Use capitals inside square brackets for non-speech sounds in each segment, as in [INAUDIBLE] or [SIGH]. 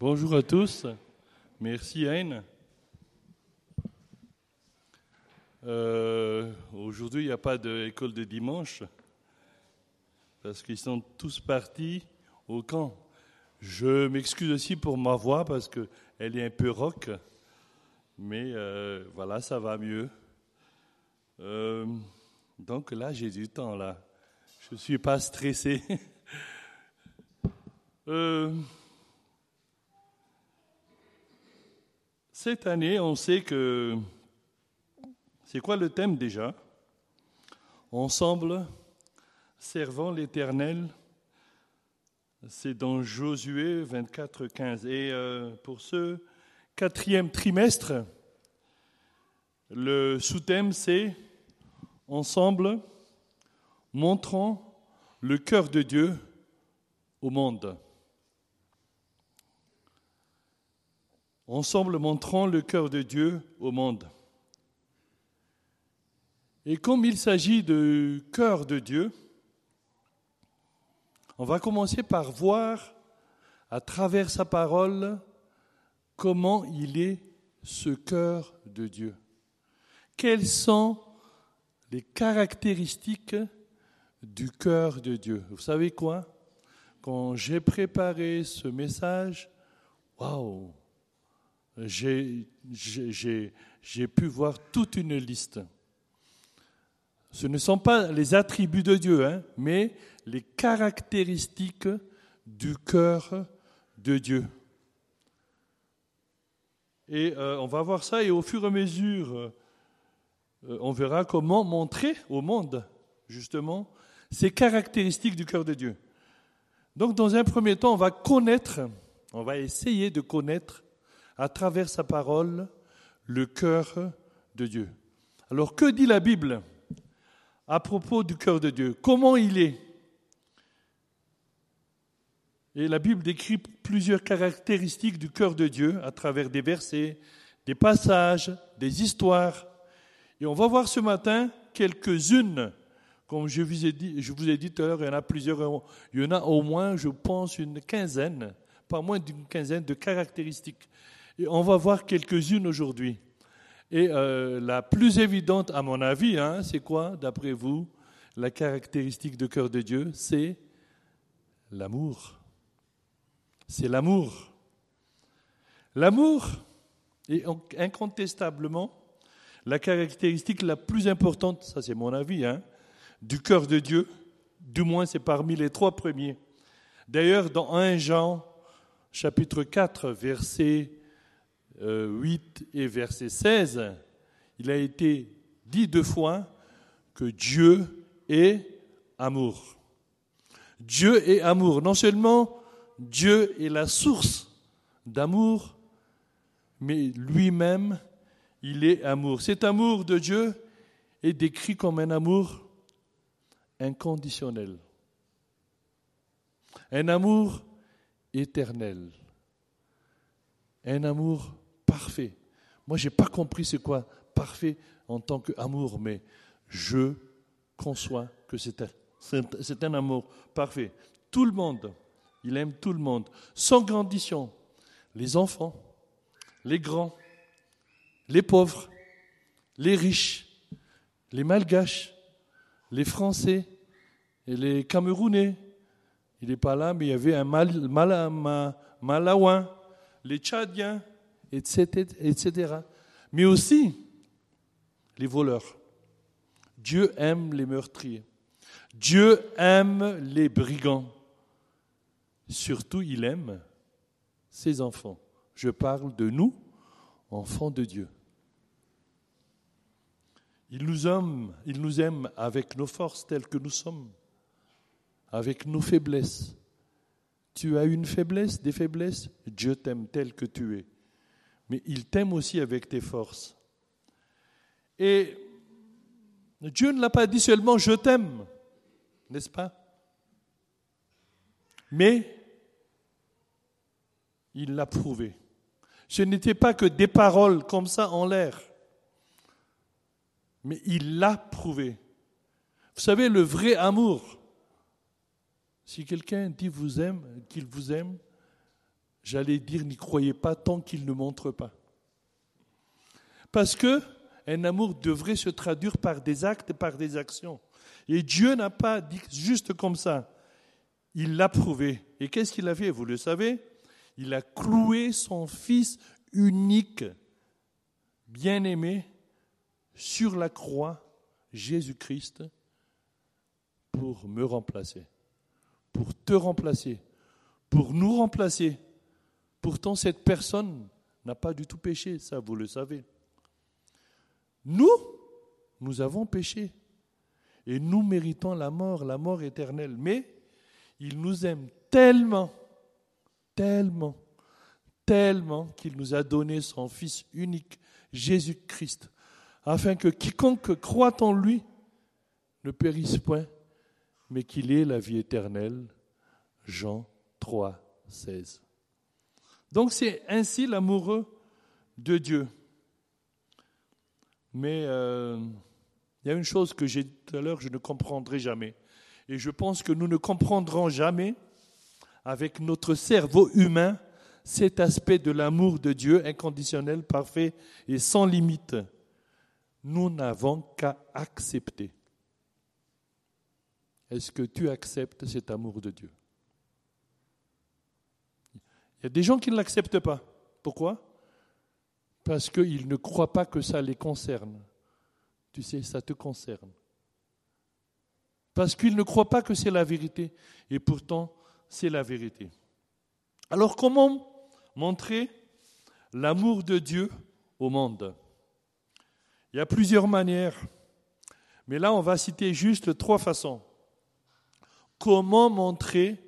Bonjour à tous. Merci Anne. Euh, Aujourd'hui, il n'y a pas d'école de dimanche parce qu'ils sont tous partis au camp. Je m'excuse aussi pour ma voix parce qu'elle est un peu rock, mais euh, voilà, ça va mieux. Euh, donc là, j'ai du temps là. Je ne suis pas stressé. [LAUGHS] cette année, on sait que... C'est quoi le thème déjà? Ensemble, servant l'Éternel. C'est dans Josué 24, 15. Et euh, pour ce quatrième trimestre, le sous-thème c'est Ensemble, montrant le cœur de Dieu au monde. Ensemble, montrant le cœur de Dieu au monde. Et comme il s'agit de cœur de Dieu, on va commencer par voir à travers sa parole comment il est ce cœur de Dieu. Quelles sont les caractéristiques du cœur de Dieu? Vous savez quoi? Quand j'ai préparé ce message, waouh j'ai pu voir toute une liste. Ce ne sont pas les attributs de Dieu, hein, mais les caractéristiques du cœur de Dieu. Et euh, on va voir ça et au fur et à mesure, euh, on verra comment montrer au monde, justement, ces caractéristiques du cœur de Dieu. Donc, dans un premier temps, on va connaître, on va essayer de connaître à travers sa parole le cœur de Dieu. Alors que dit la Bible à propos du cœur de Dieu? Comment il est? Et la Bible décrit plusieurs caractéristiques du cœur de Dieu à travers des versets, des passages, des histoires. Et on va voir ce matin quelques-unes. Comme je vous ai dit, je vous ai dit tout à l'heure, il y en a plusieurs, il y en a au moins, je pense, une quinzaine, pas moins d'une quinzaine de caractéristiques on va voir quelques-unes aujourd'hui. Et euh, la plus évidente, à mon avis, hein, c'est quoi, d'après vous, la caractéristique de cœur de Dieu? C'est l'amour. C'est l'amour. L'amour est incontestablement la caractéristique la plus importante, ça c'est mon avis, hein, du cœur de Dieu. Du moins, c'est parmi les trois premiers. D'ailleurs, dans 1 Jean, chapitre 4, verset 8 euh, et verset 16, il a été dit deux fois que Dieu est amour. Dieu est amour. Non seulement Dieu est la source d'amour, mais lui-même, il est amour. Cet amour de Dieu est décrit comme un amour inconditionnel, un amour éternel, un amour parfait. Moi, je n'ai pas compris c'est quoi parfait en tant qu'amour, mais je conçois que c'est un, amour parfait. Tout le monde, il aime tout le monde, sans condition. Les enfants, les grands, les pauvres, les riches, les malgaches, les Français et les Camerounais. Il n'est pas là, mais il y avait un mal, les Tchadiens, etc.. Mais aussi les voleurs. Dieu aime les meurtriers. Dieu aime les brigands. Surtout, il aime ses enfants. Je parle de nous, enfants de Dieu. Il nous aime, il nous aime avec nos forces telles que nous sommes, avec nos faiblesses. Tu as une faiblesse, des faiblesses, Dieu t'aime tel que tu es mais il t'aime aussi avec tes forces. Et Dieu ne l'a pas dit seulement je t'aime, n'est-ce pas? Mais il l'a prouvé. Ce n'était pas que des paroles comme ça en l'air, mais il l'a prouvé. Vous savez, le vrai amour, si quelqu'un dit vous aime, qu'il vous aime, j'allais dire, n'y croyez pas tant qu'il ne montre pas. Parce que un amour devrait se traduire par des actes par des actions. Et Dieu n'a pas dit juste comme ça. Il l'a prouvé. Et qu'est-ce qu'il a fait? Vous le savez? Il a cloué son Fils unique, bien-aimé, sur la croix, Jésus-Christ, pour me remplacer, pour te remplacer, pour nous remplacer. Pourtant, cette personne n'a pas du tout péché, ça vous le savez. Nous, nous avons péché. Et nous méritons la mort, la mort éternelle. Mais il nous aime tellement, tellement, tellement qu'il nous a donné son Fils unique, Jésus-Christ, afin que quiconque croit en lui ne périsse point, mais qu'il ait la vie éternelle. Jean 3, 16. Donc c'est ainsi l'amoureux de Dieu. Mais euh, il y a une chose que j'ai tout à l'heure, je ne comprendrai jamais. Et je pense que nous ne comprendrons jamais, avec notre cerveau humain, cet aspect de l'amour de Dieu inconditionnel, parfait et sans limite. Nous n'avons qu'à accepter. Est-ce que tu acceptes cet amour de Dieu? Il y a des gens qui ne l'acceptent pas. Pourquoi? Parce qu'ils ne croient pas que ça les concerne. Tu sais, ça te concerne. Parce qu'ils ne croient pas que c'est la vérité. Et pourtant, c'est la vérité. Alors comment montrer l'amour de Dieu au monde? Il y a plusieurs manières. Mais là, on va citer juste trois façons. Comment montrer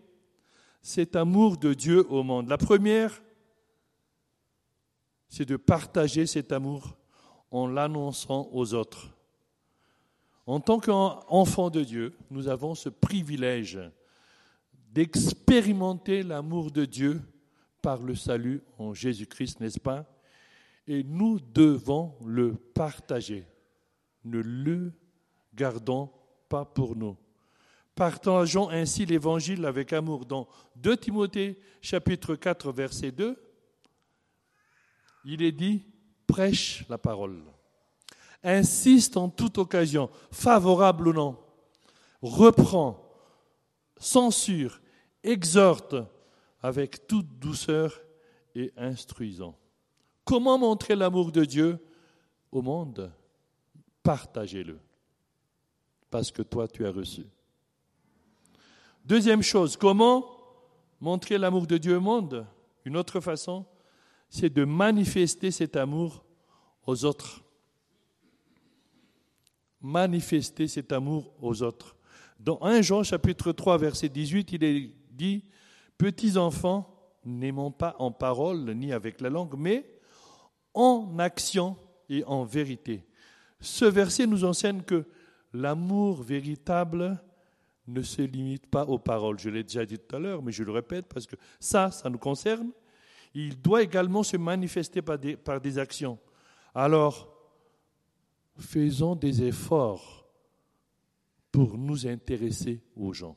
cet amour de Dieu au monde La première, c'est de partager cet amour en l'annonçant aux autres. En tant qu'enfants de Dieu, nous avons ce privilège d'expérimenter l'amour de Dieu par le salut en Jésus-Christ, n'est-ce pas? Et nous devons le partager. Ne le gardons pas pour nous. Partageons ainsi l'évangile avec amour. Dans 2 Timothée chapitre 4 verset 2, il est dit prêche la parole. Insiste en toute occasion, favorable ou non. Reprend, censure, exhorte avec toute douceur et instruisant. Comment montrer l'amour de Dieu au monde? Partagez-le. Parce que toi, tu as reçu. Deuxième chose, comment montrer l'amour de Dieu au monde? Une autre façon, c'est de manifester cet amour aux autres. Manifester cet amour aux autres. Dans 1 Jean chapitre 3 verset 18, il est dit, Petits enfants, n'aimons pas en parole ni avec la langue, mais en action et en vérité. Ce verset nous enseigne que l'amour véritable ne se limite pas aux paroles. Je l'ai déjà dit tout à l'heure, mais je le répète parce que ça, ça nous concerne. Il doit également se manifester par des, actions. Alors, faisons des efforts pour nous intéresser aux gens.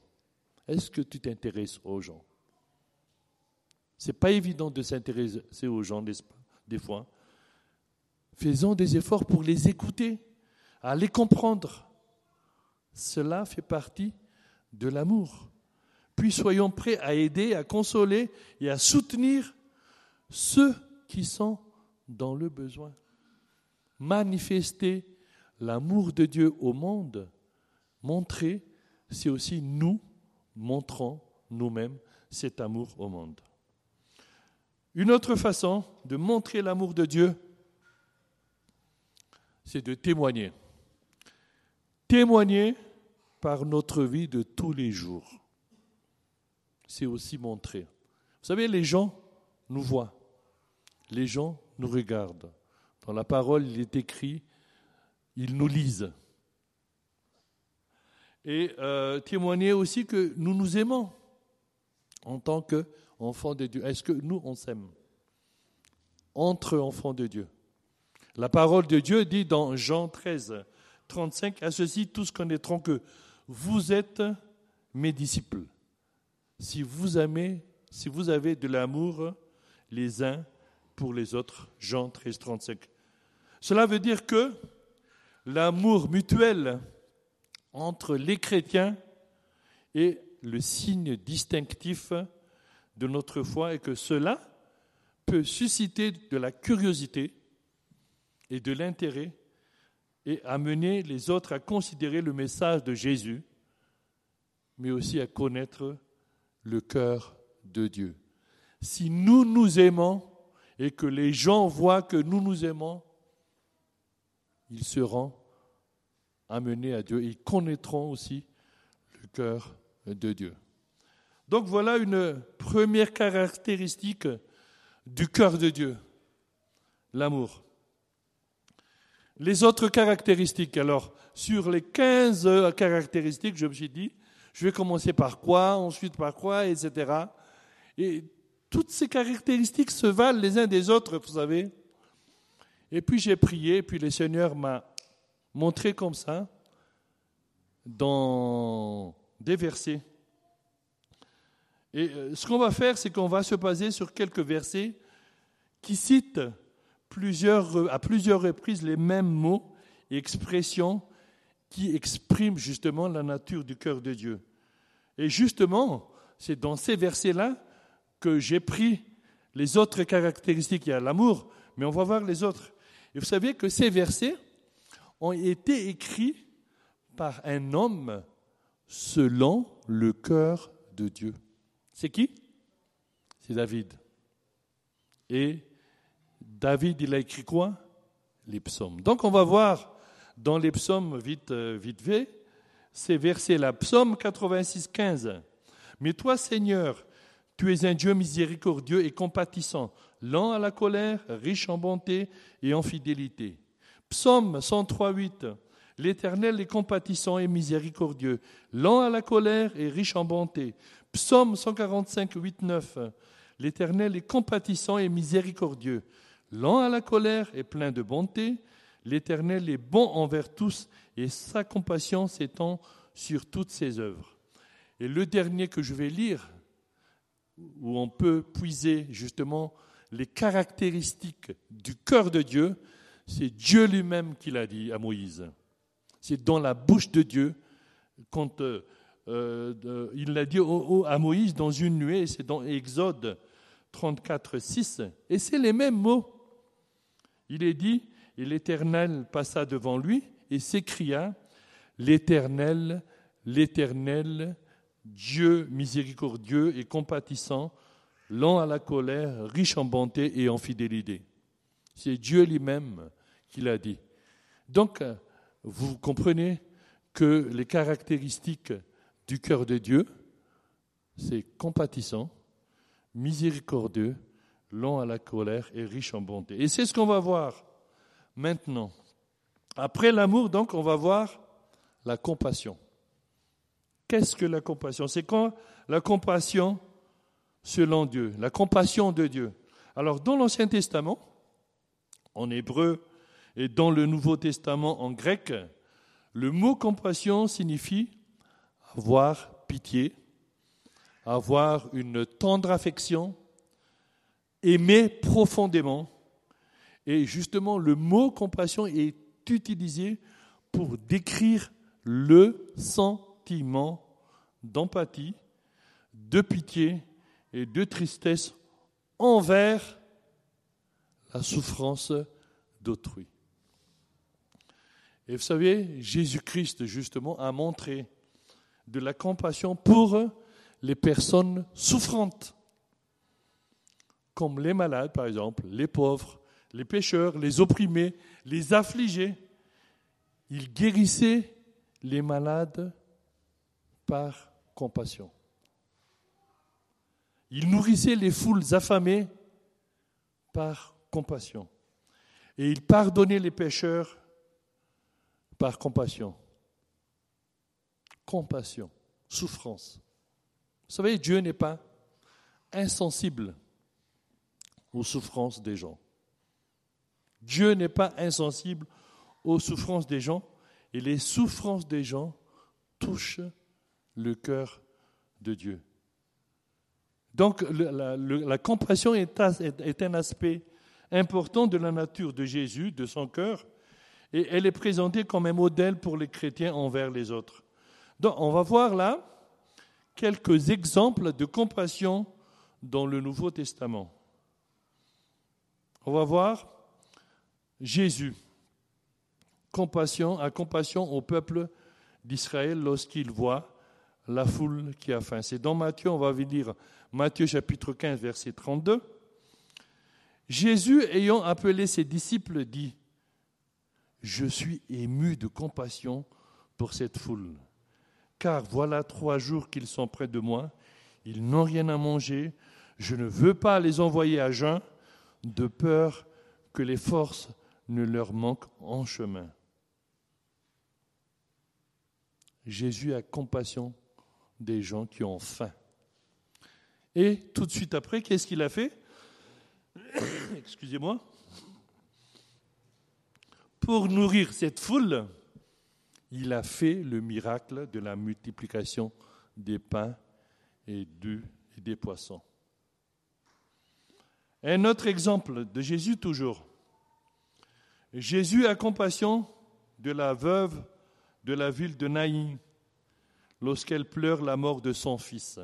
Est-ce que tu t'intéresses aux gens? Ce n'est pas évident de s'intéresser aux gens, des fois? Faisons des efforts pour les écouter, à les comprendre. Cela fait partie de l'amour. Puis soyons prêts à aider, à consoler et à soutenir ceux qui sont dans le besoin. Manifester l'amour de Dieu au monde, montrer, c'est aussi nous montrons nous-mêmes cet amour au monde. Une autre façon de montrer l'amour de Dieu, c'est de témoigner. Témoigner par notre vie de tous les jours. C'est aussi montrer. Vous savez, les gens nous voient, les gens nous regardent. Dans la parole, il est écrit, ils nous lisent. Et euh, témoigner aussi que nous nous aimons en tant qu'enfants de Dieu. Est-ce que nous, on s'aime Entre enfants de Dieu? La parole de Dieu dit dans Jean 13, 35, à ceci tous connaîtront que vous êtes mes disciples. Si vous aimez, si vous avez de l'amour les uns pour les autres. Jean 13, 35. Cela veut dire que l'amour mutuel entre les chrétiens est le signe distinctif de notre foi et que cela peut susciter de la curiosité et de l'intérêt et amener les autres à considérer le message de Jésus, mais aussi à connaître le cœur de Dieu. Si nous nous aimons et que les gens voient que nous nous aimons, ils seront amenés à Dieu. Ils connaîtront aussi le cœur de Dieu. Donc voilà une première caractéristique du cœur de Dieu, l'amour. Les autres caractéristiques, alors sur les 15 caractéristiques, je me suis dit, je vais commencer par quoi, ensuite par quoi, etc. Et toutes ces caractéristiques se valent les uns des autres, vous savez. Et puis j'ai prié, et puis le Seigneur m'a montré comme ça, dans des versets. Et euh, ce qu'on va faire, c'est qu'on va se baser sur quelques versets qui citent plusieurs, à plusieurs reprises les mêmes mots et expressions qui expriment justement la nature du cœur de Dieu. Et justement, c'est dans ces versets-là que j'ai pris les autres caractéristiques. Il y a l'amour, mais on va voir les autres. Et vous savez que ces versets ont été écrits par un homme selon le cœur de Dieu. C'est qui? C'est David. Et David, il a écrit quoi? Les psaumes. Donc on va voir dans les psaumes, vite, euh, vite fait, ces versets-là. Psaume 86, 15. Mais toi, Seigneur, tu es un Dieu miséricordieux et compatissant, lent à la colère, riche en bonté et en fidélité. Psaume 103, 8. L'Éternel est compatissant et miséricordieux, lent à la colère et riche en bonté. Psaume 145, 8, 9. L'Éternel est compatissant et miséricordieux, lent à la colère et plein de bonté. L'Éternel est bon envers tous et sa compassion s'étend sur toutes ses œuvres. Et le dernier que je vais lire, où on peut puiser justement les caractéristiques du cœur de Dieu, c'est Dieu lui-même qui l'a dit à Moïse. C'est dans la bouche de Dieu quand euh, euh, il l'a dit à Moïse dans une nuée, c'est dans Exode 34, 6, et c'est les mêmes mots. Il est dit, et l'Éternel passa devant lui et s'écria, L'Éternel, l'Éternel, Dieu miséricordieux et compatissant, lent à la colère, riche en bonté et en fidélité. C'est Dieu lui-même qui l'a dit. Donc, vous comprenez que les caractéristiques du cœur de Dieu, c'est compatissant, miséricordieux, lent à la colère et riche en bonté. Et c'est ce qu'on va voir maintenant. Après l'amour, donc, on va voir la compassion. Qu'est-ce que la compassion? C'est quand la compassion selon Dieu, la compassion de Dieu. Alors, dans l'Ancien Testament, en hébreu et dans le Nouveau Testament en grec, le mot compassion signifie avoir pitié, avoir une tendre affection, aimer profondément. Et justement, le mot compassion est utilisé pour décrire le sentiment d'empathie, de pitié et de tristesse envers la souffrance d'autrui. Et vous savez, Jésus-Christ, justement, a montré de la compassion pour les personnes souffrantes, comme les malades, par exemple, les pauvres, les pécheurs, les opprimés, les affligés. Il guérissait les malades par compassion. Il nourrissait les foules affamées par compassion. Et il pardonnait les pécheurs par compassion compassion, souffrance. Vous savez, Dieu n'est pas insensible aux souffrances des gens. Dieu n'est pas insensible aux souffrances des gens et les souffrances des gens touchent le cœur de Dieu. Donc la, compassion est, un aspect important de la nature de Jésus, de son cœur, et elle est présentée comme un modèle pour les chrétiens envers les autres. Donc on va voir là quelques exemples de compassion dans le Nouveau Testament. On va voir Jésus, compassion, à compassion au peuple d'Israël lorsqu'il voit la foule qui a faim. C'est dans Matthieu, on va lire Matthieu chapitre 15, verset 32. Jésus, ayant appelé ses disciples, dit, Je suis ému de compassion pour cette foule, car voilà trois jours qu'ils sont près de moi, ils n'ont rien à manger, je ne veux pas les envoyer à jeun, de peur que les forces ne leur manquent en chemin. Jésus a compassion des gens qui ont faim. Et tout de suite après, qu'est-ce qu'il a fait [COUGHS] Excusez-moi. Pour nourrir cette foule, il a fait le miracle de la multiplication des pains et, des poissons. Un autre exemple de Jésus toujours. Jésus a compassion de la veuve de la ville de Naïm lorsqu'elle pleure la mort de son fils.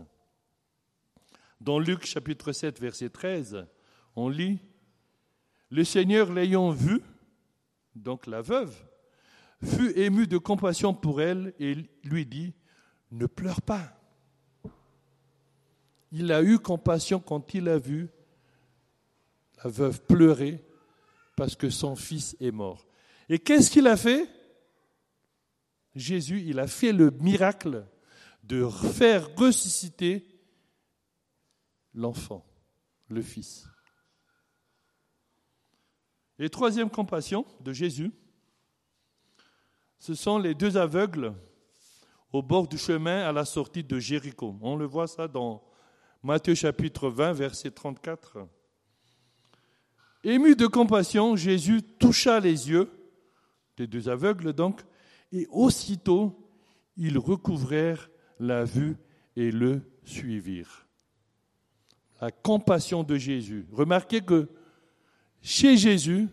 Dans Luc chapitre 7 verset 13, on lit Le Seigneur l'ayant vue, donc la veuve, fut ému de compassion pour elle et lui dit Ne pleure pas. Il a eu compassion quand il a vu la veuve pleurer parce que son fils est mort. Et qu'est-ce qu'il a fait? Jésus, il a fait le miracle de faire ressusciter l'enfant, le Fils. Et troisième compassion de Jésus, ce sont les deux aveugles au bord du chemin à la sortie de Jéricho. On le voit ça dans Matthieu chapitre 20, verset 34. Ému de compassion, Jésus toucha les yeux des deux aveugles donc, et aussitôt ils recouvrèrent la vue et le suivirent. La compassion de Jésus. Remarquez que chez Jésus,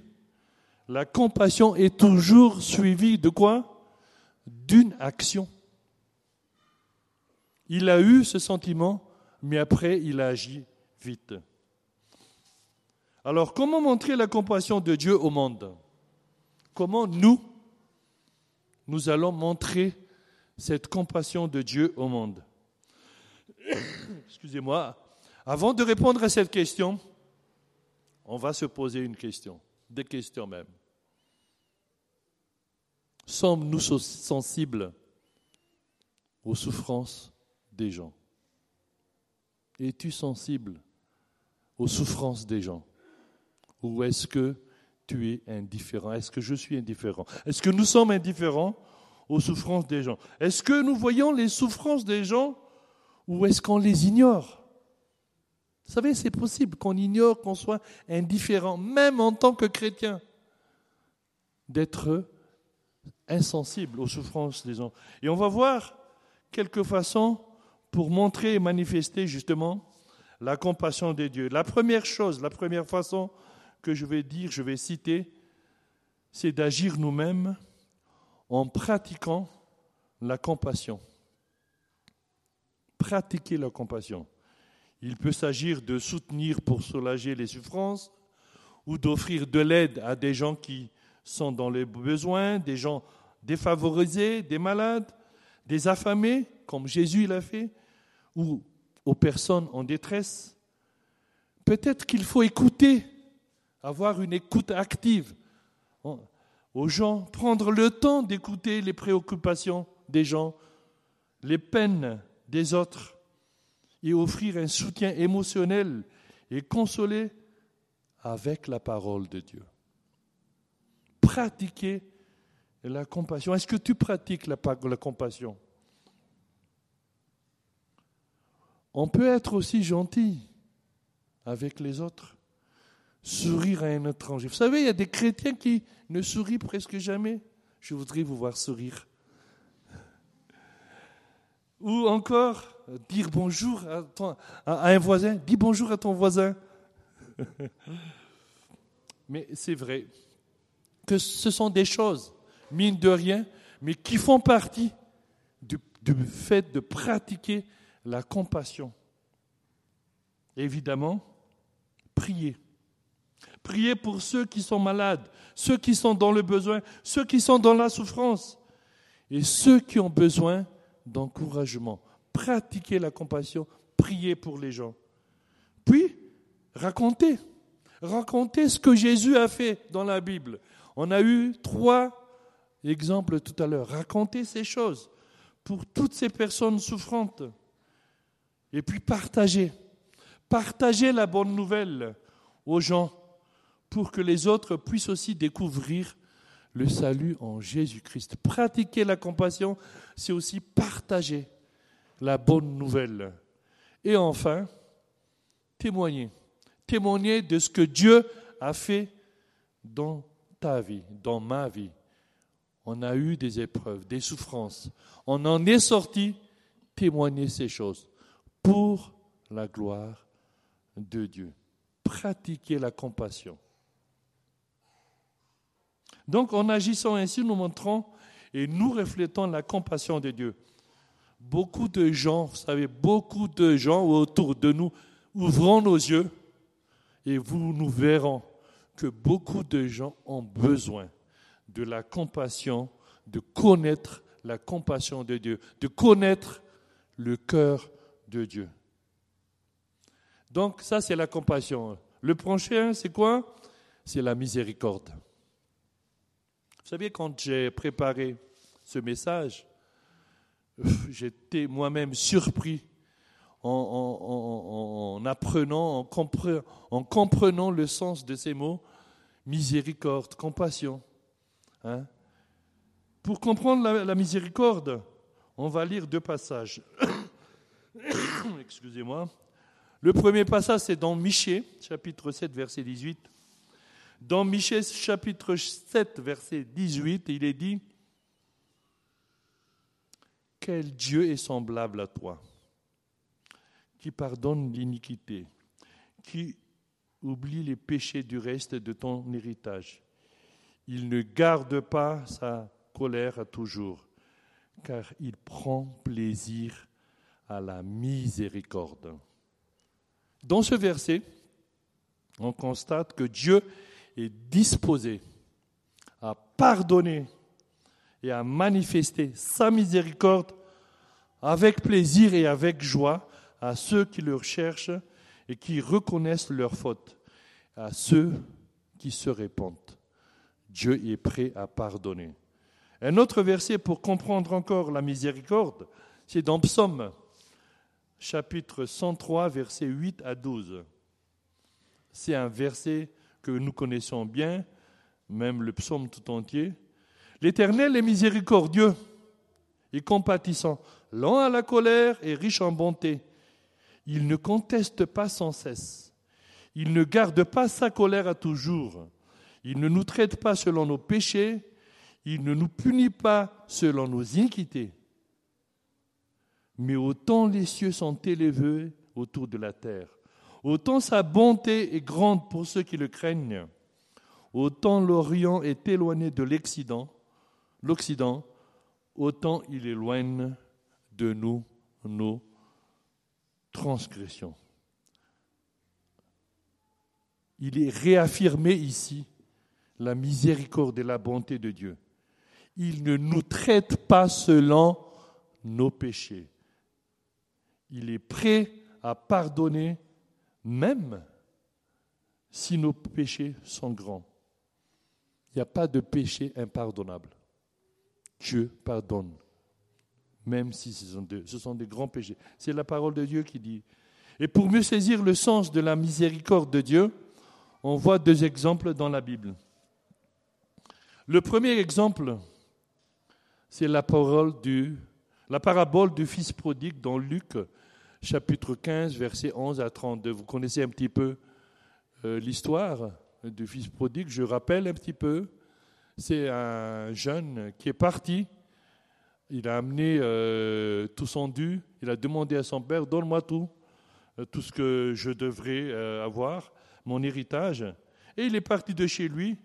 la compassion est toujours suivie de quoi? D'une action. Il a eu ce sentiment, mais après il a agi vite. Alors comment montrer la compassion de Dieu au monde? Comment nous, nous allons montrer cette compassion de Dieu au monde? [COUGHS] Excusez-moi. Avant de répondre à cette question, on va se poser une question, des questions même. Sommes-nous sensibles aux souffrances des gens? Es-tu sensible aux souffrances des gens? Ou est-ce que tu es indifférent? Est-ce que je suis indifférent? Est-ce que nous sommes indifférents aux souffrances des gens? Est-ce que nous voyons les souffrances des gens ou est-ce qu'on les ignore? Vous savez, c'est possible qu'on ignore, qu'on soit indifférent, même en tant que chrétien, d'être insensible aux souffrances des gens. Et on va voir quelques façons pour montrer et manifester justement la compassion de Dieu. La première chose, la première façon que je vais dire, je vais citer, c'est d'agir nous-mêmes en pratiquant la compassion. Pratiquer la compassion. Il peut s'agir de soutenir pour soulager les souffrances ou d'offrir de l'aide à des gens qui sont dans les besoins, des gens défavorisés, des malades, des affamés, comme Jésus l'a fait, ou aux personnes en détresse. Peut-être qu'il faut écouter, avoir une écoute active aux gens, prendre le temps d'écouter les préoccupations des gens, les peines des autres, et offrir un soutien émotionnel et consoler avec la parole de Dieu. Pratiquer la compassion. Est-ce que tu pratiques la, la compassion? On peut être aussi gentil avec les autres sourire à un étranger. Vous savez, il y a des chrétiens qui ne sourient presque jamais. Je voudrais vous voir sourire. Ou encore dire bonjour à, un voisin. Dis bonjour à ton voisin. [LAUGHS] Mais c'est vrai que ce sont des choses, mine de rien, mais qui font partie du fait de pratiquer la compassion. Évidemment, prier. Prier pour ceux qui sont malades, ceux qui sont dans le besoin, ceux qui sont dans la souffrance et ceux qui ont besoin d'encouragement. Pratiquer la compassion, prier pour les gens. Puis, raconter. Raconter ce que Jésus a fait dans la Bible. On a eu trois exemples tout à l'heure. Raconter ces choses pour toutes ces personnes souffrantes. Et puis partager. Partager la bonne nouvelle aux gens pour que les autres puissent aussi découvrir le salut en Jésus-Christ. Pratiquer la compassion, c'est aussi partager la bonne nouvelle. Et enfin, témoigner. Témoigner de ce que Dieu a fait dans ta vie, dans ma vie. On a eu des épreuves, des souffrances. On en est sorti. Témoigner ces choses pour la gloire de Dieu. Pratiquer la compassion. Donc en agissant ainsi, nous montrons et nous reflétons la compassion de Dieu. Beaucoup de gens, vous savez, beaucoup de gens autour de nous, ouvrons nos yeux et nous verrons que beaucoup de gens ont besoin de la compassion, de connaître la compassion de Dieu, de connaître le cœur de Dieu. Donc ça, c'est la compassion. Le prochain, c'est quoi? C'est la miséricorde. Vous savez, quand j'ai préparé ce message, j'étais moi-même surpris en, apprenant, en, comprenant le sens de ces mots, miséricorde, compassion. Hein. Pour comprendre la, miséricorde, on va lire deux passages. [COUGHS] Excusez-moi. Le premier passage, c'est dans Michée, chapitre 7, verset 18. Dans Michée chapitre 7, verset 18, il est dit, Quel Dieu est semblable à toi, qui pardonne l'iniquité, qui oublie les péchés du reste de ton héritage. Il ne garde pas sa colère à toujours, car il prend plaisir à la miséricorde. Dans ce verset, on constate que Dieu est disposé à pardonner et à manifester sa miséricorde avec plaisir et avec joie à ceux qui le recherchent et qui reconnaissent leurs fautes, à ceux qui se répandent. Dieu est prêt à pardonner. Un autre verset pour comprendre encore la miséricorde, c'est dans Psaume, chapitre 103, versets 8 à 12. C'est un verset nous connaissons bien, même le psaume tout entier. L'Éternel est miséricordieux et compatissant, lent à la colère et riche en bonté. Il ne conteste pas sans cesse. Il ne garde pas sa colère à toujours. Il ne nous traite pas selon nos péchés. Il ne nous punit pas selon nos iniquités. Mais autant les cieux sont élevés autour de la terre, Autant sa bonté est grande pour ceux qui le craignent, autant l'Orient est éloigné de l'Occident, l'Occident, autant il éloigne de nous nos transgressions. Il est réaffirmé ici la miséricorde et la bonté de Dieu. Il ne nous traite pas selon nos péchés. Il est prêt à pardonner même si nos péchés sont grands. Il n'y a pas de péché impardonnable. Dieu pardonne, même si ce sont, des, grands péchés. C'est la parole de Dieu qui dit. Et pour mieux saisir le sens de la miséricorde de Dieu, on voit deux exemples dans la Bible. Le premier exemple, c'est la parole du, la parabole du fils prodigue dans Luc chapitre 15, versets 11 à 32. Vous connaissez un petit peu euh, l'histoire du fils prodigue. Je rappelle un petit peu. C'est un jeune qui est parti il a amené euh, tout son dû, il a demandé à son père, donne-moi tout, euh, tout ce que je devrais avoir, mon héritage. Et il est parti de chez lui,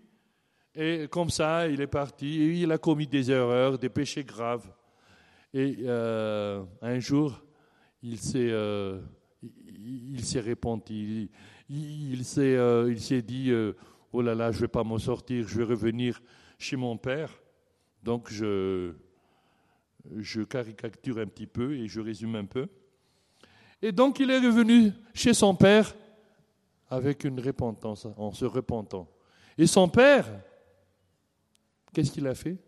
et comme ça, il est parti, et il a commis des erreurs, des péchés graves. Et un jour, il s'est, il, s'est repenti, il, s'est, il s'est dit, oh là là, je vais pas m'en sortir, je vais revenir chez mon père. Donc je, je caricature un petit peu et je résume un peu. Et donc il est revenu chez son père avec une repentance, en se repentant. Et son père, qu'est-ce qu'il a fait?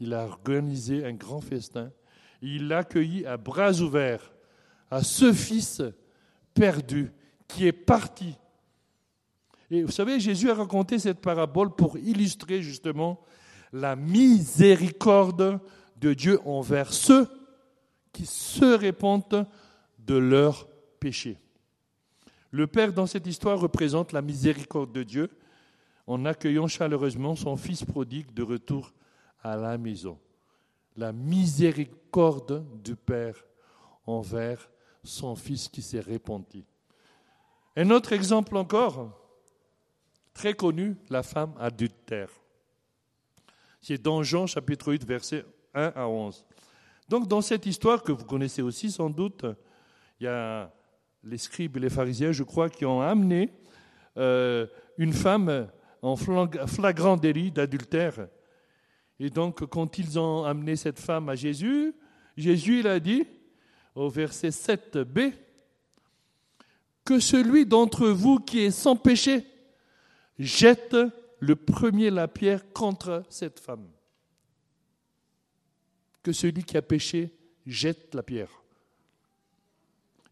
Il a organisé un grand festin. Il l'a accueilli à bras ouverts, à ce fils perdu qui est parti. Et vous savez, Jésus a raconté cette parabole pour illustrer justement la miséricorde de Dieu envers ceux qui se répandent de leurs péchés. Le Père, dans cette histoire, représente la miséricorde de Dieu en accueillant chaleureusement son Fils prodigue de retour à la maison. La miséricorde du Père envers son Fils qui s'est répandu. Un autre exemple encore, très connu, la femme adultère. C'est dans Jean chapitre 8, verset 1 à 11. Donc dans cette histoire que vous connaissez aussi sans doute, il y a les scribes et les pharisiens, je crois, qui ont amené euh, une femme en flagrant délit d'adultère. Et donc quand ils ont amené cette femme à Jésus, Jésus il a dit au verset 7b, que celui d'entre vous qui est sans péché jette le premier la pierre contre cette femme que celui qui a péché jette la pierre.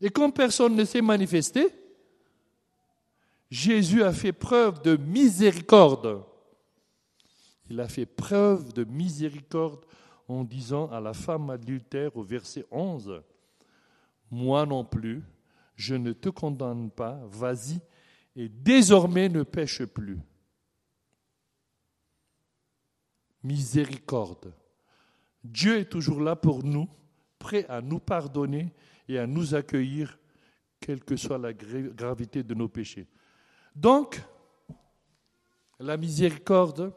Et quand personne ne s'est manifesté, Jésus a fait preuve de miséricorde. Il a fait preuve de miséricorde en disant à la femme adultère au verset 11, Moi non plus, je ne te condamne pas, vas-y, et désormais ne pêche plus. Miséricorde. Dieu est toujours là pour nous, prêt à nous pardonner et à nous accueillir, quelle que soit la gravité de nos péchés. Donc, la miséricorde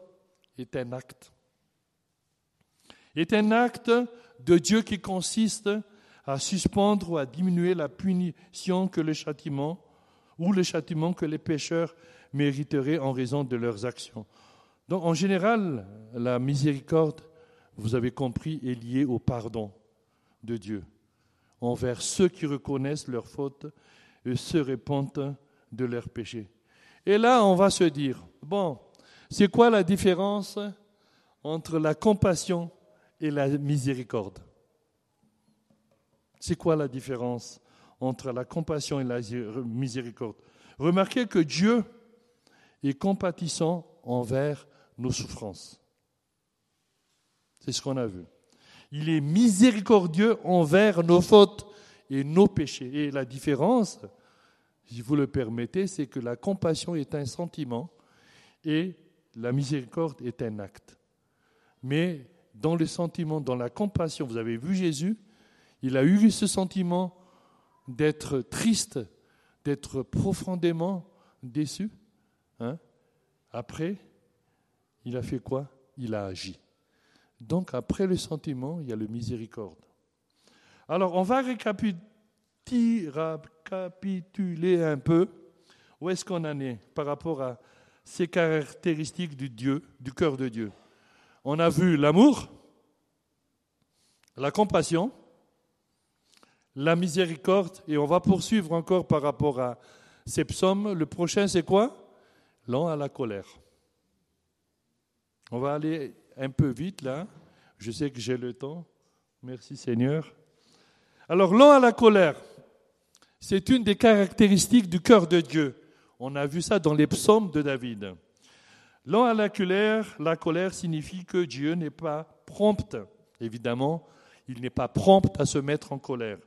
est un acte. Est un acte de Dieu qui consiste à suspendre ou à diminuer la punition que le châtiment ou le châtiment que les pécheurs mériteraient en raison de leurs actions. Donc en général, la miséricorde vous avez compris, est lié au pardon de Dieu envers ceux qui reconnaissent leurs fautes et se répandent de leurs péchés. Et là, on va se dire, bon, c'est quoi la différence entre la compassion et la miséricorde? C'est quoi la différence entre la compassion et la miséricorde? Remarquez que Dieu est compatissant envers nos souffrances. C'est ce qu'on a vu. Il est miséricordieux envers nos fautes et nos péchés. Et la différence, si vous le permettez, c'est que la compassion est un sentiment et la miséricorde est un acte. Mais dans le sentiment, dans la compassion, vous avez vu Jésus, il a eu ce sentiment d'être triste, d'être profondément déçu. Hein Après, il a fait quoi? Il a agi. Donc après le sentiment, il y a le miséricorde. Alors on va récapituler un peu où est-ce qu'on en est par rapport à ces caractéristiques du Dieu, du cœur de Dieu. On a vu l'amour, la compassion, la miséricorde, et on va poursuivre encore par rapport à ces psaumes. Le prochain, c'est quoi? Lent à la colère. On va aller un peu vite là. Je sais que j'ai le temps. Merci Seigneur. Alors, lent à la colère, c'est une des caractéristiques du cœur de Dieu. On a vu ça dans les psaumes de David. Lent à la colère, la colère signifie que Dieu n'est pas prompt. Évidemment, il n'est pas prompt à se mettre en colère.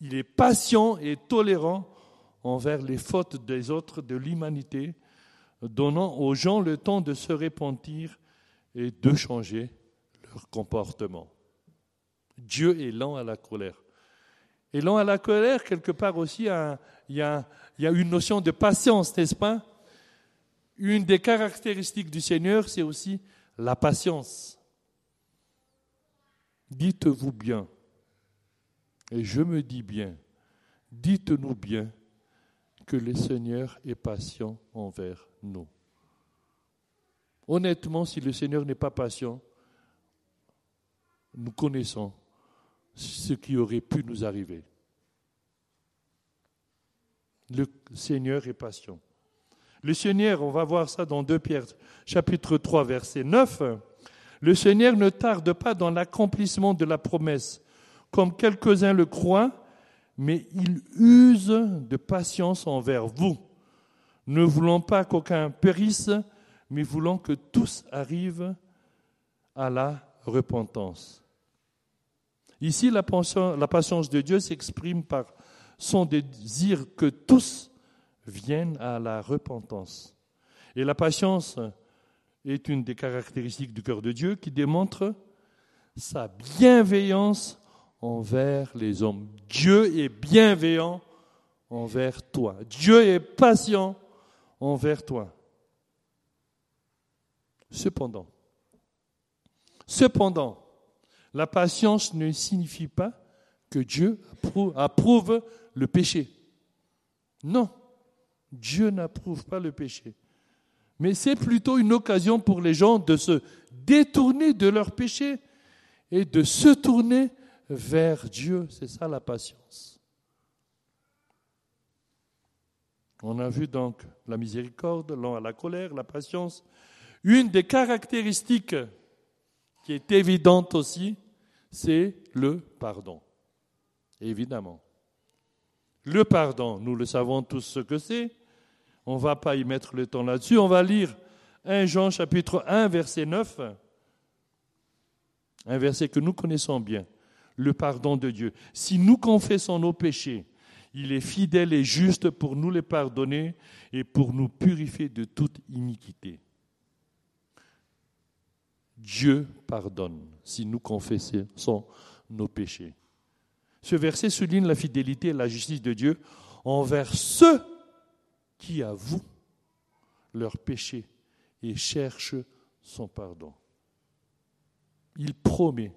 Il est patient et tolérant envers les fautes des autres de l'humanité, donnant aux gens le temps de se repentir et de changer leur comportement. Dieu est lent à la colère. Et lent à la colère, quelque part aussi, il y a, il y a une notion de patience, n'est-ce pas? Une des caractéristiques du Seigneur, c'est aussi la patience. Dites-vous bien, et je me dis bien, dites-nous bien que le Seigneur est patient envers nous. Honnêtement, si le Seigneur n'est pas patient, nous connaissons ce qui aurait pu nous arriver. Le Seigneur est patient. Le Seigneur, on va voir ça dans 2 Pierre chapitre 3 verset 9, le Seigneur ne tarde pas dans l'accomplissement de la promesse, comme quelques-uns le croient, mais il use de patience envers vous, ne voulant pas qu'aucun périsse, mais voulant que tous arrivent à la repentance. Ici, la patience de Dieu s'exprime par son désir que tous viennent à la repentance. Et la patience est une des caractéristiques du cœur de Dieu qui démontre sa bienveillance envers les hommes. Dieu est bienveillant envers toi. Dieu est patient envers toi. Cependant, cependant, la patience ne signifie pas que Dieu approuve le péché. Non, Dieu n'approuve pas le péché. Mais c'est plutôt une occasion pour les gens de se détourner de leur péché et de se tourner vers Dieu. C'est ça la patience. On a vu donc la miséricorde, l'an à la colère, la patience. Une des caractéristiques qui est évidente aussi, c'est le pardon. Évidemment. Le pardon, nous le savons tous ce que c'est. On ne va pas y mettre le temps là-dessus. On va lire 1 Jean chapitre 1 verset 9. Un verset que nous connaissons bien le pardon de Dieu. Si nous confessons nos péchés, il est fidèle et juste pour nous les pardonner et pour nous purifier de toute iniquité. Dieu pardonne si nous confessons nos péchés. Ce verset souligne la fidélité et la justice de Dieu envers ceux qui avouent leurs péchés et cherchent son pardon. Il promet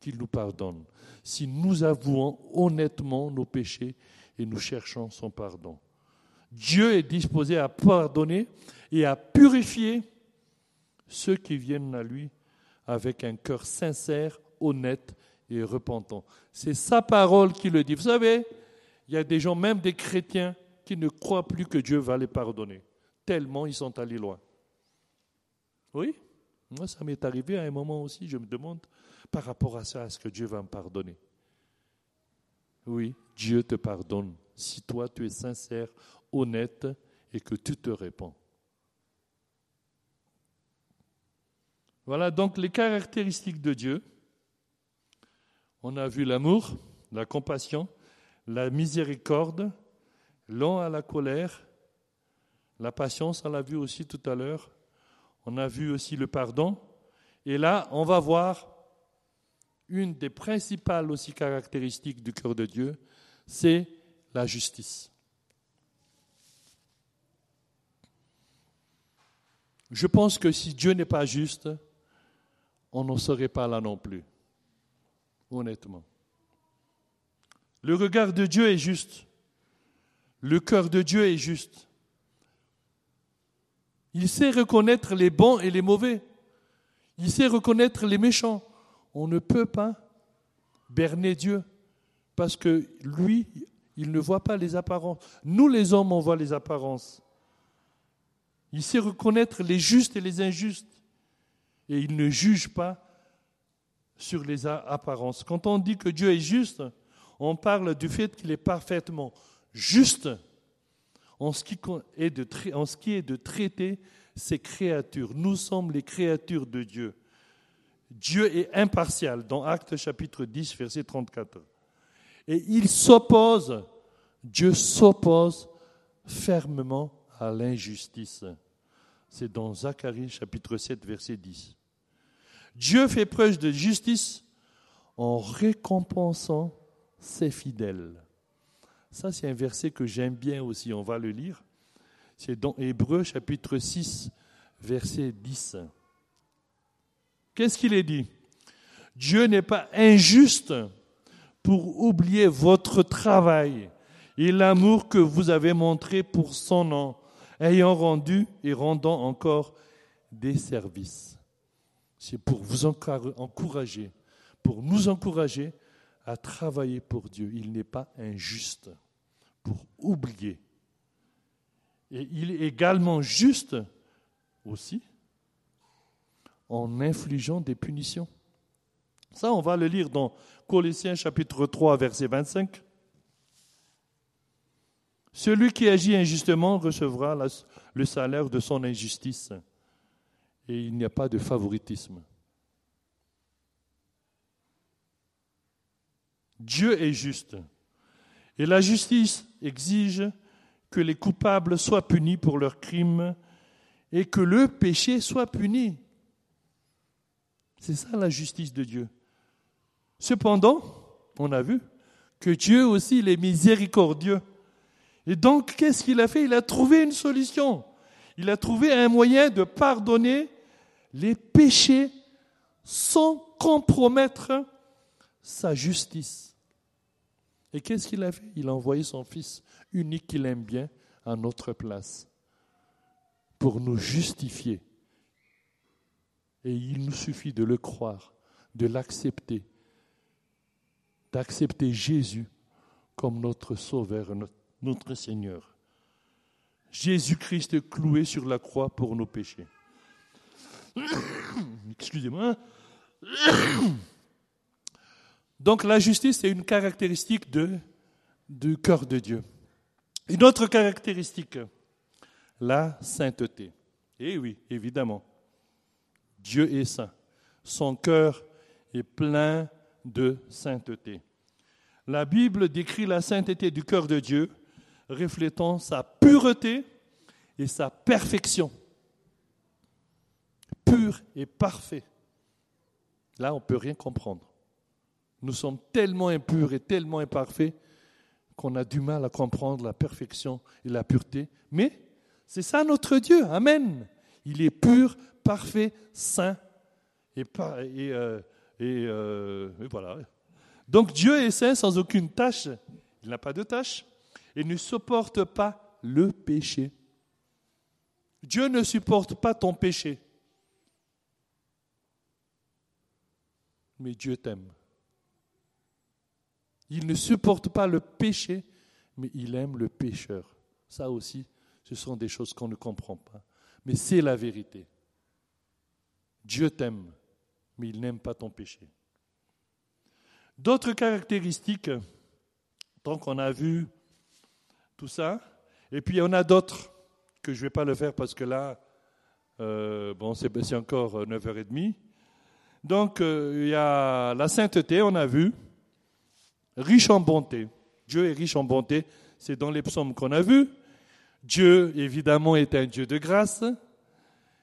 qu'il nous pardonne, si nous avouons honnêtement nos péchés et nous cherchons son pardon. Dieu est disposé à pardonner et à purifier ceux qui viennent à lui avec un cœur sincère, honnête et repentant. C'est sa parole qui le dit. Vous savez, il y a des gens, même des chrétiens, qui ne croient plus que Dieu va les pardonner, tellement ils sont allés loin. Oui, moi ça m'est arrivé à un moment aussi, je me demande, par rapport à ça, est-ce que Dieu va me pardonner Oui, Dieu te pardonne si toi tu es sincère, honnête et que tu te réponds. Voilà donc les caractéristiques de Dieu. On a vu l'amour, la compassion, la miséricorde, lent à la colère, la patience, on l'a vu aussi tout à l'heure. On a vu aussi le pardon. Et là, on va voir une des principales aussi caractéristiques du cœur de Dieu, c'est la justice. Je pense que si Dieu n'est pas juste, on n'en serait pas là non plus, honnêtement. Le regard de Dieu est juste. Le cœur de Dieu est juste. Il sait reconnaître les bons et les mauvais. Il sait reconnaître les méchants on ne peut pas berner Dieu parce que lui, il ne voit pas les apparences. Nous, les hommes, on voit les apparences. Il sait reconnaître les justes et les injustes. Et il ne juge pas sur les apparences. Quand on dit que Dieu est juste, on parle du fait qu'il est parfaitement juste en ce, qui est de, traiter ses créatures. Nous sommes les créatures de Dieu. Dieu est impartial dans Actes chapitre 10, verset 34. Et il s'oppose, Dieu s'oppose fermement à l'injustice. C'est dans Zacharie chapitre 7, verset 10. Dieu fait preuve de justice en récompensant ses fidèles. Ça, c'est un verset que j'aime bien aussi, on va le lire. C'est dans Hébreu chapitre 6, verset 10. Qu'est-ce qu'il est dit? Dieu n'est pas injuste pour oublier votre travail et l'amour que vous avez montré pour son nom, ayant rendu et rendant encore des services. C'est pour vous encourager, pour nous encourager à travailler pour Dieu. Il n'est pas injuste pour oublier. Et il est également juste aussi en infligeant des punitions. Ça, on va le lire dans Colossiens chapitre 3, verset 25. Celui qui agit injustement recevra le salaire de son injustice. Et il n'y a pas de favoritisme. Dieu est juste. Et la justice exige que les coupables soient punis pour leurs crimes et que le péché soit puni. C'est ça la justice de Dieu. Cependant, on a vu que Dieu aussi, il est miséricordieux. Et donc, qu'est-ce qu'il a fait? Il a trouvé une solution. Il a trouvé un moyen de pardonner les péchés sans compromettre sa justice. Et qu'est-ce qu'il a fait? Il a envoyé son Fils unique qu'il aime bien à notre place pour nous justifier. Et il nous suffit de le croire, de l'accepter, d'accepter Jésus comme notre Sauveur, notre Seigneur. Jésus-Christ cloué sur la croix pour nos péchés. [COUGHS] Excusez-moi. [COUGHS] Donc la justice est une caractéristique du cœur de Dieu. Une autre caractéristique, la sainteté. Eh oui, évidemment. Dieu est saint. Son cœur est plein de sainteté. La Bible décrit la sainteté du cœur de Dieu, reflétant sa pureté et sa perfection. Pur et parfait. Là, on ne peut rien comprendre. Nous sommes tellement impurs et tellement imparfaits qu'on a du mal à comprendre la perfection et la pureté. Mais c'est ça notre Dieu. Amen. Il est pur, parfait, saint. Et, euh, euh, et, voilà. Donc Dieu est saint sans aucune tâche. Il n'a pas de tâche. Et ne supporte pas le péché. Dieu ne supporte pas ton péché. Mais Dieu t'aime. Il ne supporte pas le péché, mais il aime le pécheur. Ça aussi, ce sont des choses qu'on ne comprend pas. Mais c'est la vérité. Dieu t'aime, mais il n'aime pas ton péché. D'autres caractéristiques, tant qu'on a vu tout ça, et puis en a d'autres que je ne vais pas le faire parce que là, euh, bon, c'est encore 9h30. Donc, euh, il y a la sainteté, on a vu riche en bonté. Dieu est riche en bonté, c'est dans les psaumes qu'on a vus. Dieu, évidemment, est un Dieu de grâce.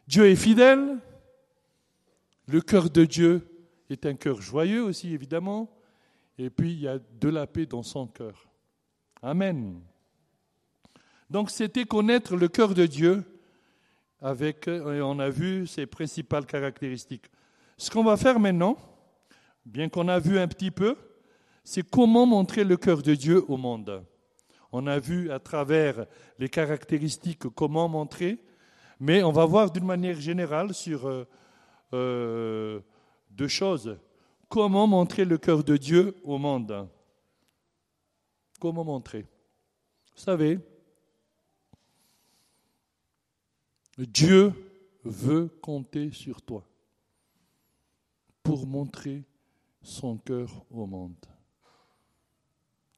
Dieu est fidèle. Le cœur de Dieu est un cœur joyeux aussi, évidemment. Et puis, il y a de la paix dans son cœur. Amen. Donc, c'était connaître le cœur de Dieu avec, on a vu ses principales caractéristiques. Ce qu'on va faire maintenant, bien qu'on a vu un petit peu, c'est comment montrer le cœur de Dieu au monde. On a vu à travers les caractéristiques comment montrer, mais on va voir d'une manière générale sur euh, deux choses. Comment montrer le cœur de Dieu au monde? Comment montrer? Vous savez, Dieu veut compter sur toi pour montrer son cœur au monde.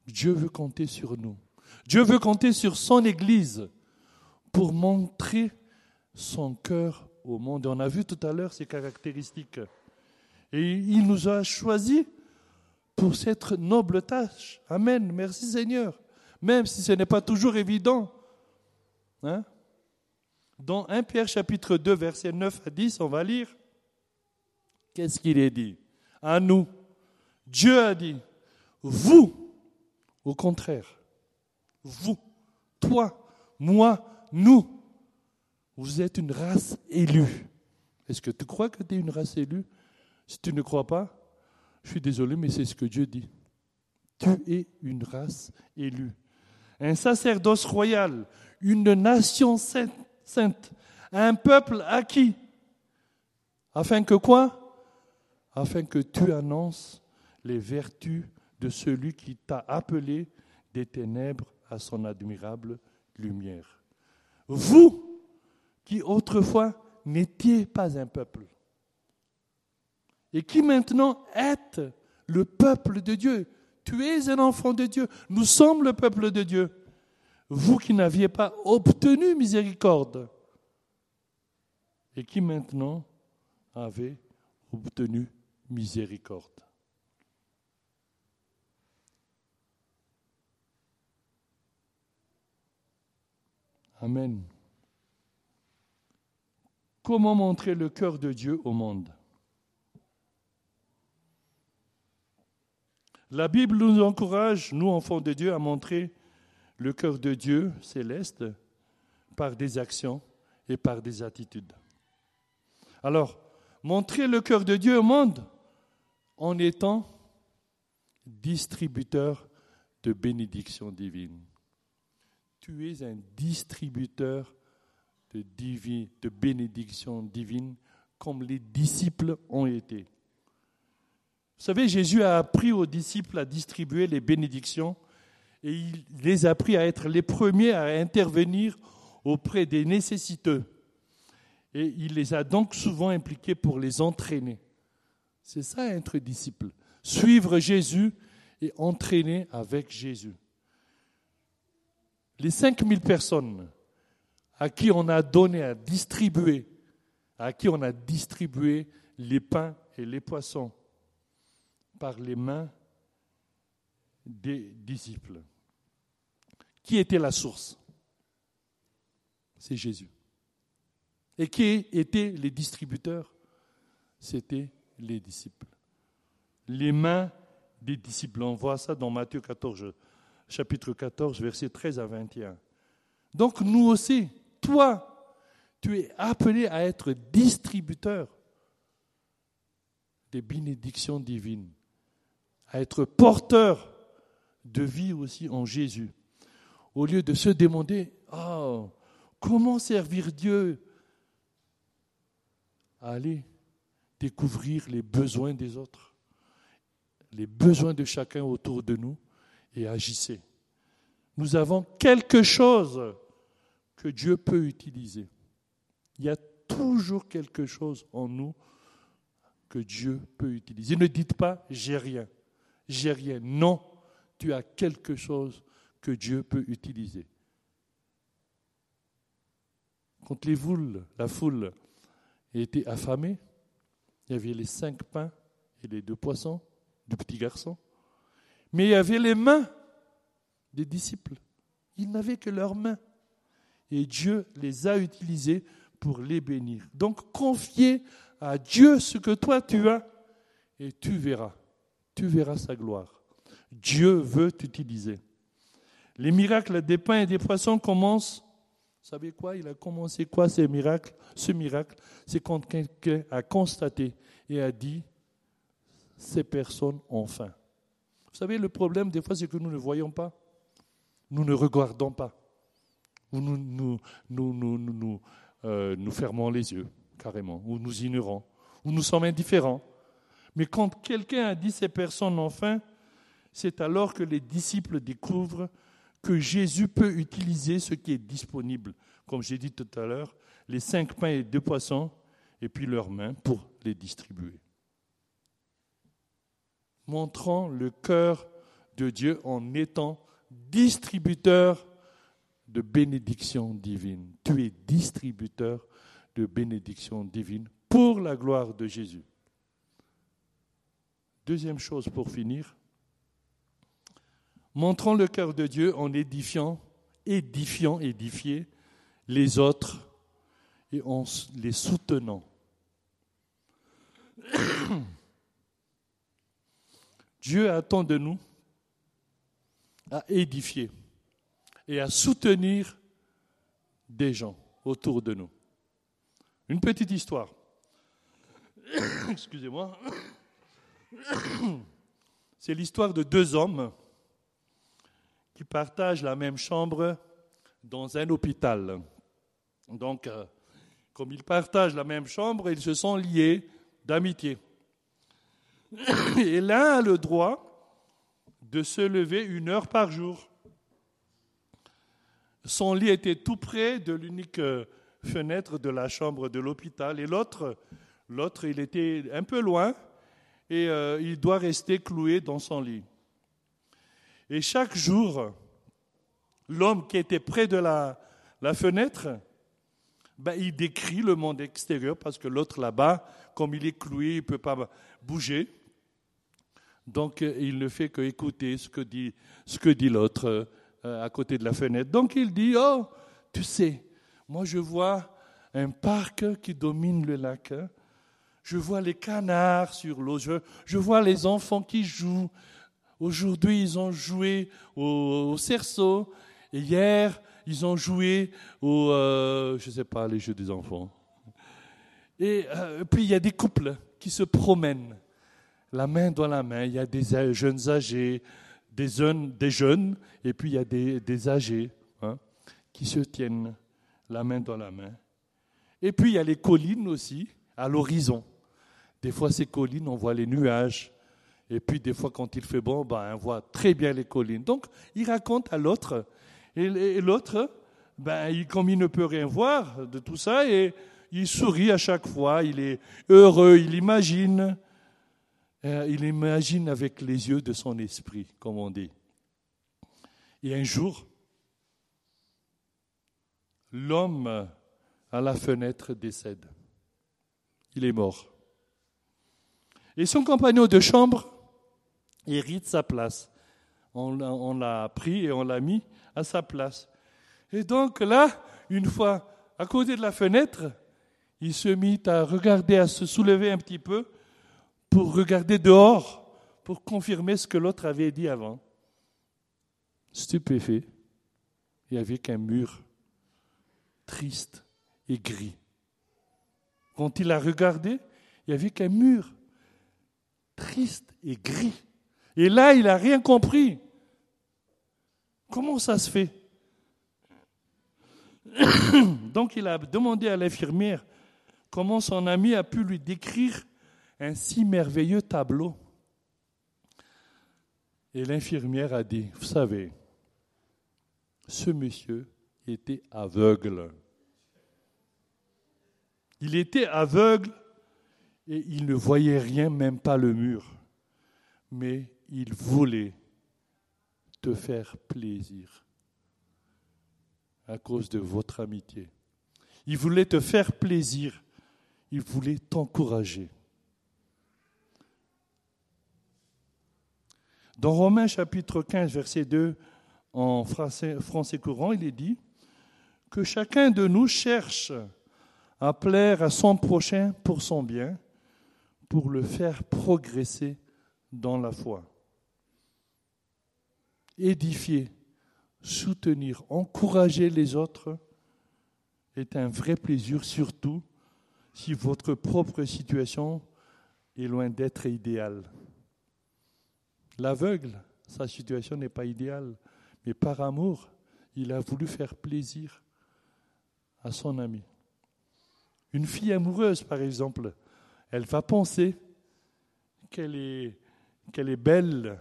Dieu veut compter sur nous. Dieu veut compter sur son Église pour montrer son cœur au monde. On a vu tout à l'heure ses caractéristiques. Et il nous a choisis pour cette noble tâche. Amen. Merci Seigneur. Même si ce n'est pas toujours évident. Hein? Dans 1 Pierre chapitre 2, versets 9 à 10, on va lire. Qu'est-ce qu'il est dit? À nous, Dieu a dit, vous, au contraire, vous, toi, moi, nous, vous êtes une race élue. Est-ce que tu crois que tu es une race élue? Si tu ne crois pas, je suis désolé, mais c'est ce que Dieu dit. Tu es une race élue. Un sacerdoce royal, une nation sainte, un peuple acquis. Afin que quoi? Afin que tu annonces les vertus de celui qui t'a appelé des ténèbres à son admirable lumière. Vous, qui autrefois n'étiez pas un peuple, et qui maintenant êtes le peuple de Dieu. Tu es un enfant de Dieu. Nous sommes le peuple de Dieu. Vous qui n'aviez pas obtenu miséricorde et qui maintenant avez obtenu miséricorde. Amen. Comment montrer le cœur de Dieu au monde? La Bible nous encourage, nous enfants de Dieu, à montrer le cœur de Dieu céleste par des actions et par des attitudes. Alors, montrer le cœur de Dieu au monde en étant distributeur de bénédictions divines. Tu es un distributeur de, bénédictions divines comme les disciples ont été. Vous savez, Jésus a appris aux disciples à distribuer les bénédictions et il les a appris à être les premiers à intervenir auprès des nécessiteux. Et il les a donc souvent impliqués pour les entraîner. C'est ça être disciple. Suivre Jésus et entraîner avec Jésus. Les 5000 personnes à qui on a donné à distribuer, à qui on a distribué les pains et les poissons, par les mains des disciples. Qui était la source? C'est Jésus. Et qui étaient les distributeurs? C'était les disciples. Les mains des disciples. On voit ça dans Matthieu 14, chapitre 14, versets 13 à 21. Donc nous aussi, toi, tu es appelé à être distributeur des bénédictions divines à être porteur de vie aussi en Jésus. Au lieu de se demander, oh, comment servir Dieu? Allez découvrir les besoins des autres, les besoins de chacun autour de nous et agissez. Nous avons quelque chose que Dieu peut utiliser. Il y a toujours quelque chose en nous que Dieu peut utiliser. Ne dites pas j'ai rien j'ai rien. Non, tu as quelque chose que Dieu peut utiliser. Quand les foules, la foule était affamée, il y avait les cinq pains et les deux poissons du petit garçon, mais il y avait les mains des disciples. Ils n'avaient que leurs mains. Et Dieu les a utilisés pour les bénir. Donc confiez à Dieu ce que toi tu as et tu verras tu verras sa gloire. Dieu veut t'utiliser. Les miracles des pains et des poissons commencent. Vous savez quoi? Il a commencé quoi ces miracles? Ce miracle, c'est quand quelqu'un a constaté et a dit ces personnes ont faim. Vous savez, le problème des fois, c'est que nous ne voyons pas. Nous ne regardons pas. Nous, euh, nous fermons les yeux, carrément. Ou nous ignorons. Ou nous sommes indifférents. Mais quand quelqu'un a dit ces personnes faim, c'est alors que les disciples découvrent que Jésus peut utiliser ce qui est disponible, comme j'ai dit tout à l'heure, les cinq pains et deux poissons, et puis leurs mains pour les distribuer. Montrant le cœur de Dieu en étant distributeur de bénédictions divines. Tu es distributeur de bénédictions divines pour la gloire de Jésus. Deuxième chose pour finir, montrons le cœur de Dieu en édifiant, édifiant, édifier les autres et en les soutenant. [COUGHS] Dieu attend de nous à édifier et à soutenir des gens autour de nous. Une petite histoire. [COUGHS] Excusez-moi. [COUGHS] C'est l'histoire de deux hommes qui partagent la même chambre dans un hôpital. Donc, euh, comme ils partagent la même chambre, ils se sont liés d'amitié. [COUGHS] Et l'un a le droit de se lever une heure par jour. Son lit était tout près de l'unique euh, fenêtre de la chambre de l'hôpital et l'autre, l'autre, il était un peu loin et euh, il doit rester cloué dans son lit. Et chaque jour, l'homme qui était près de la, la fenêtre, ben, il décrit le monde extérieur parce que l'autre là-bas, comme il est cloué, il ne peut pas bouger. Donc euh, il ne fait qu'écouter ce que dit, ce que dit l'autre euh, à côté de la fenêtre. Donc il dit, oh, tu sais, moi je vois un parc qui domine le lac. Je vois les canards sur l'eau. Je, vois les enfants qui jouent. Aujourd'hui, ils ont joué au, cerceau. Et hier, ils ont joué au, euh, je ne sais pas, les jeux des enfants. Et puis, il y a des couples qui se promènent la main dans la main. Il y a des jeunes âgés, des jeunes, et puis il y a des, âgés hein, qui se tiennent la main dans la main. Et puis il y a les collines aussi, à l'horizon. Des fois, ces collines, on voit les nuages. Et puis, des fois, quand il fait bon, ben, on voit très bien les collines. Donc, il raconte à l'autre. Et, l'autre, ben, comme il ne peut rien voir de tout ça, et il sourit à chaque fois, il est heureux, il imagine. Euh, il imagine avec les yeux de son esprit, comme on dit. Et un jour, l'homme à la fenêtre décède. Il est mort. Et son compagnon de chambre hérite sa place. On, l'a pris et on l'a mis à sa place. Et donc là, une fois à côté de la fenêtre, il se mit à regarder, à se soulever un petit peu pour regarder dehors, pour confirmer ce que l'autre avait dit avant. Stupéfait, il n'y avait qu'un mur triste et gris. Quand il a regardé, il n'y avait qu'un mur triste et gris. Et là, il n'a rien compris. Comment ça se fait? [COUGHS] Donc il a demandé à l'infirmière comment son ami a pu lui décrire un si merveilleux tableau. Et l'infirmière a dit, vous savez, ce monsieur était aveugle. Il était aveugle et il ne voyait rien, même pas le mur. Mais il voulait te faire plaisir à cause de votre amitié. Il voulait te faire plaisir. Il voulait t'encourager. Dans Romains chapitre 15, verset 2, en français, courant, il est dit que chacun de nous cherche à plaire à son prochain pour son bien, pour le faire progresser dans la foi. Édifier, soutenir, encourager les autres est un vrai plaisir, surtout si votre propre situation est loin d'être idéale. L'aveugle, sa situation n'est pas idéale, mais par amour, il a voulu faire plaisir à son ami. Une fille amoureuse, par exemple, elle va penser qu'elle est, belle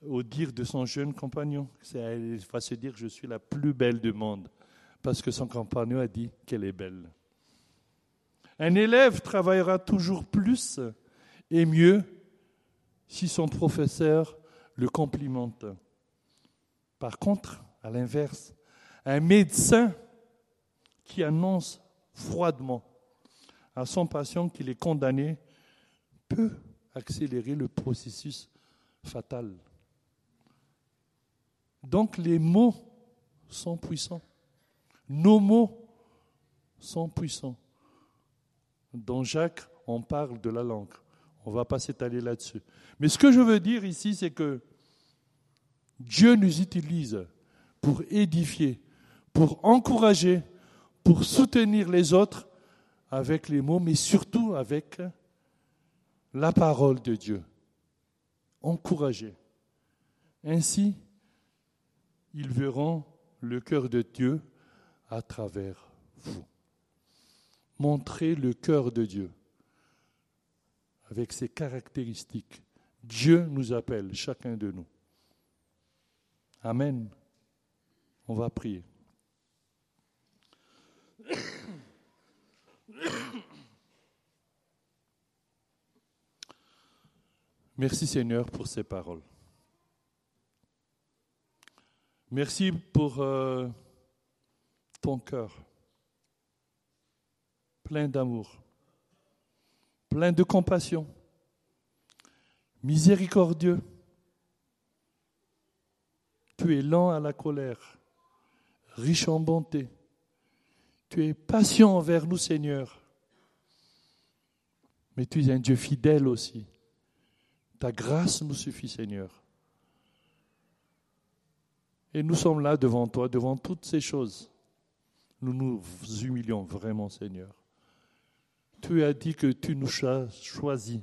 au dire de son jeune compagnon. Elle va se dire je suis la plus belle du monde parce que son compagnon a dit qu'elle est belle. Un élève travaillera toujours plus et mieux si son professeur le complimente. Par contre, à l'inverse, un médecin qui annonce froidement à son patient qu'il est condamné peut accélérer le processus fatal. Donc les mots sont puissants. Nos mots sont puissants. Dans Jacques, on parle de la langue On ne va pas s'étaler là-dessus. Mais ce que je veux dire ici, c'est que Dieu nous utilise pour édifier, pour encourager, pour soutenir les autres avec les mots, mais surtout avec la parole de Dieu. Encourager. Ainsi, ils verront le cœur de Dieu à travers vous. Montrez le cœur de Dieu avec ses caractéristiques. Dieu nous appelle, chacun de nous. Amen. On va prier. Merci Seigneur pour ces paroles. Merci pour euh, ton cœur, plein d'amour, plein de compassion, miséricordieux. Tu es lent à la colère, riche en bonté. Tu es patient envers nous, Seigneur. Mais tu es un Dieu fidèle aussi. Ta grâce nous suffit, Seigneur. Et nous sommes là devant toi, devant toutes ces choses. Nous nous humilions vraiment, Seigneur. Tu as dit que tu nous as choisis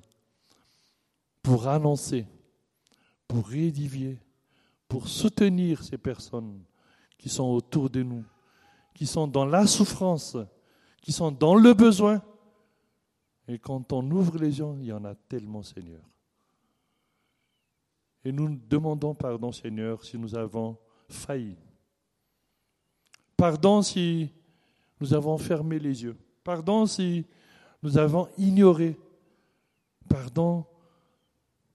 pour annoncer, pour rédivier, pour soutenir ces personnes qui sont autour de nous, qui sont dans la souffrance, qui sont dans le besoin. Et quand on ouvre les yeux, il y en a tellement, Seigneur. Et nous demandons pardon, Seigneur, si nous avons failli. Pardon si nous avons fermé les yeux. Pardon si nous avons ignoré. Pardon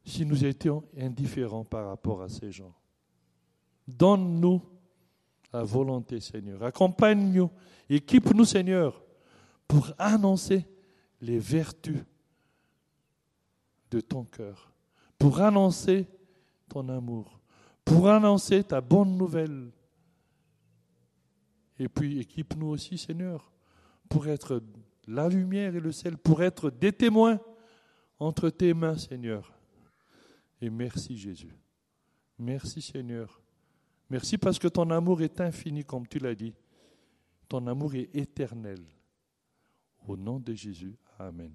si nous étions indifférents par rapport à ces gens. Donne-nous la volonté, Seigneur. Accompagne-nous, équipe-nous, Seigneur, pour annoncer les vertus de ton cœur, pour annoncer ton amour, pour annoncer ta bonne nouvelle. Et puis équipe-nous aussi, Seigneur, pour être la lumière et le sel, pour être des témoins entre tes mains, Seigneur. Et merci Jésus. Merci Seigneur. Merci parce que ton amour est infini, comme tu l'as dit. Ton amour est éternel. Au nom de Jésus. Amen.